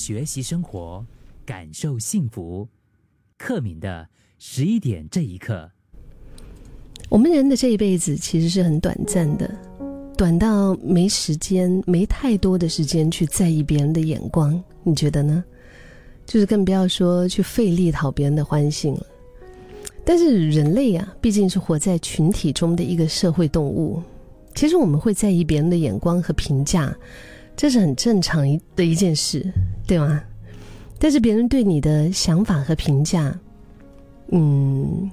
学习生活，感受幸福。克敏的十一点这一刻，我们人的这一辈子其实是很短暂的，短到没时间，没太多的时间去在意别人的眼光。你觉得呢？就是更不要说去费力讨别人的欢心了。但是人类啊，毕竟是活在群体中的一个社会动物，其实我们会在意别人的眼光和评价，这是很正常的一件事，对吗？但是别人对你的想法和评价，嗯，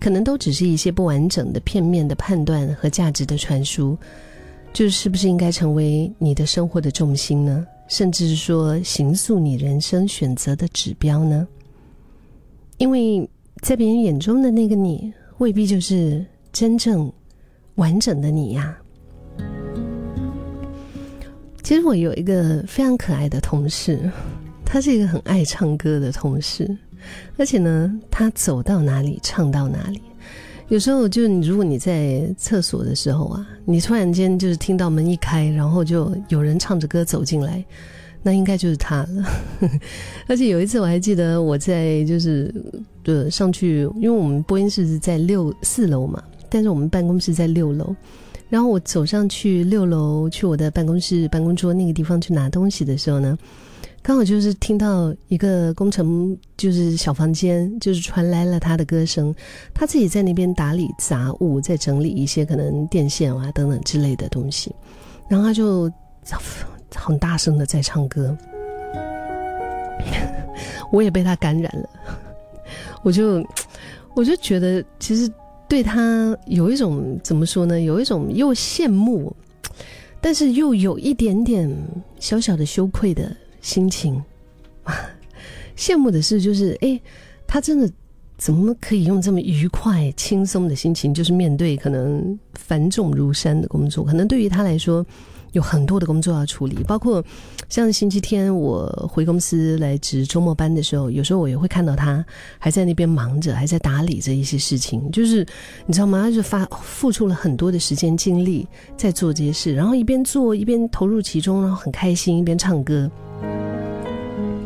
可能都只是一些不完整的、片面的判断和价值的传输，就是不是应该成为你的生活的重心呢？甚至是说，形塑你人生选择的指标呢？因为。在别人眼中的那个你，未必就是真正完整的你呀。其实我有一个非常可爱的同事，他是一个很爱唱歌的同事，而且呢，他走到哪里唱到哪里。有时候，就如果你在厕所的时候啊，你突然间就是听到门一开，然后就有人唱着歌走进来。那应该就是他了，而且有一次我还记得我在就是呃上去，因为我们播音室是在六四楼嘛，但是我们办公室在六楼，然后我走上去六楼去我的办公室办公桌那个地方去拿东西的时候呢，刚好就是听到一个工程就是小房间就是传来了他的歌声，他自己在那边打理杂物，在整理一些可能电线啊等等之类的东西，然后他就。很大声的在唱歌，我也被他感染了，我就我就觉得其实对他有一种怎么说呢？有一种又羡慕，但是又有一点点小小的羞愧的心情。羡慕的是，就是哎，他真的怎么可以用这么愉快、轻松的心情，就是面对可能繁重如山的工作？可能对于他来说。有很多的工作要处理，包括像星期天我回公司来值周末班的时候，有时候我也会看到他还在那边忙着，还在打理着一些事情。就是你知道吗？他就发付出了很多的时间精力在做这些事，然后一边做一边投入其中，然后很开心，一边唱歌。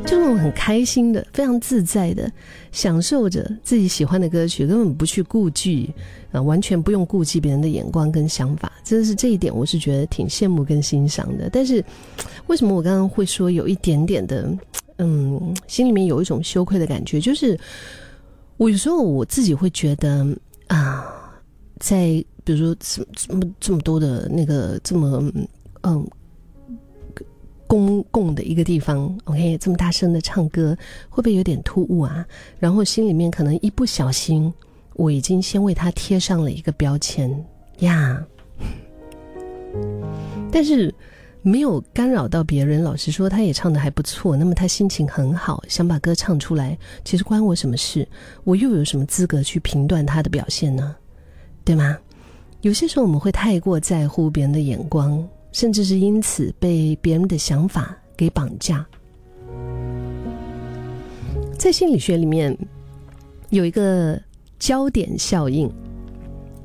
就那种很开心的、非常自在的，享受着自己喜欢的歌曲，根本不去顾忌，啊，完全不用顾忌别人的眼光跟想法，真的是这一点，我是觉得挺羡慕跟欣赏的。但是，为什么我刚刚会说有一点点的，嗯，心里面有一种羞愧的感觉？就是我有时候我自己会觉得啊，在比如说这这么这么多的那个这么嗯。公共的一个地方，OK，这么大声的唱歌，会不会有点突兀啊？然后心里面可能一不小心，我已经先为他贴上了一个标签呀。但是没有干扰到别人，老实说，他也唱的还不错。那么他心情很好，想把歌唱出来，其实关我什么事？我又有什么资格去评断他的表现呢？对吗？有些时候我们会太过在乎别人的眼光。甚至是因此被别人的想法给绑架。在心理学里面，有一个焦点效应。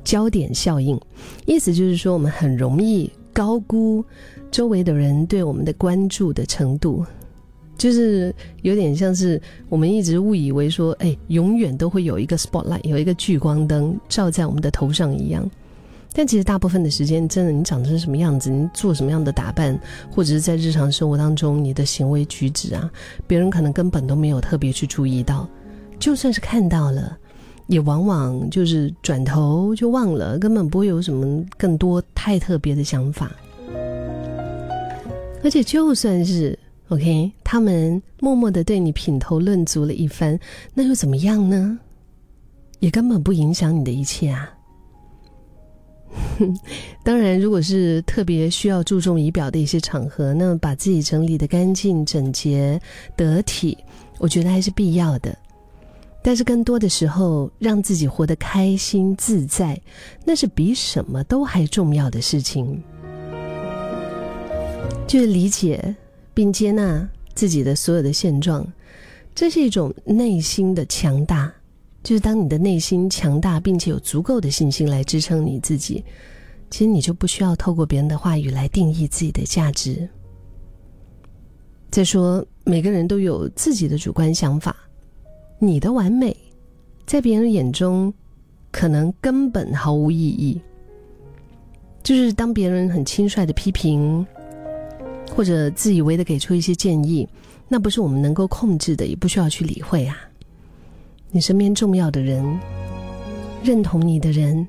焦点效应，意思就是说，我们很容易高估周围的人对我们的关注的程度，就是有点像是我们一直误以为说，哎，永远都会有一个 spotlight，有一个聚光灯照在我们的头上一样。但其实大部分的时间，真的你长成什么样子，你做什么样的打扮，或者是在日常生活当中你的行为举止啊，别人可能根本都没有特别去注意到，就算是看到了，也往往就是转头就忘了，根本不会有什么更多太特别的想法。而且就算是 OK，他们默默的对你品头论足了一番，那又怎么样呢？也根本不影响你的一切啊。当然，如果是特别需要注重仪表的一些场合，那把自己整理的干净、整洁、得体，我觉得还是必要的。但是更多的时候，让自己活得开心自在，那是比什么都还重要的事情。就是理解并接纳自己的所有的现状，这是一种内心的强大。就是当你的内心强大，并且有足够的信心来支撑你自己，其实你就不需要透过别人的话语来定义自己的价值。再说，每个人都有自己的主观想法，你的完美，在别人眼中，可能根本毫无意义。就是当别人很轻率的批评，或者自以为的给出一些建议，那不是我们能够控制的，也不需要去理会啊。你身边重要的人，认同你的人，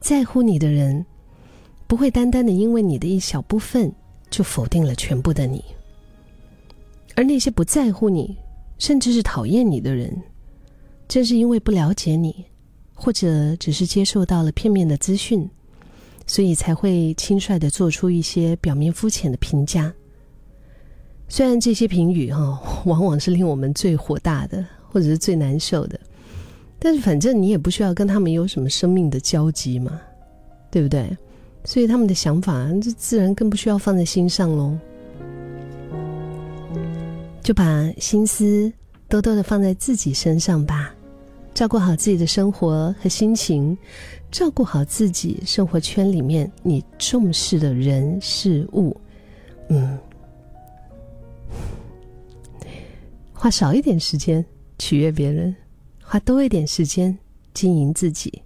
在乎你的人，不会单单的因为你的一小部分就否定了全部的你。而那些不在乎你，甚至是讨厌你的人，正是因为不了解你，或者只是接受到了片面的资讯。所以才会轻率的做出一些表面肤浅的评价。虽然这些评语哈，往往是令我们最火大的，或者是最难受的，但是反正你也不需要跟他们有什么生命的交集嘛，对不对？所以他们的想法，就自然更不需要放在心上喽。就把心思多多的放在自己身上吧，照顾好自己的生活和心情。照顾好自己生活圈里面你重视的人事物，嗯，花少一点时间取悦别人，花多一点时间经营自己。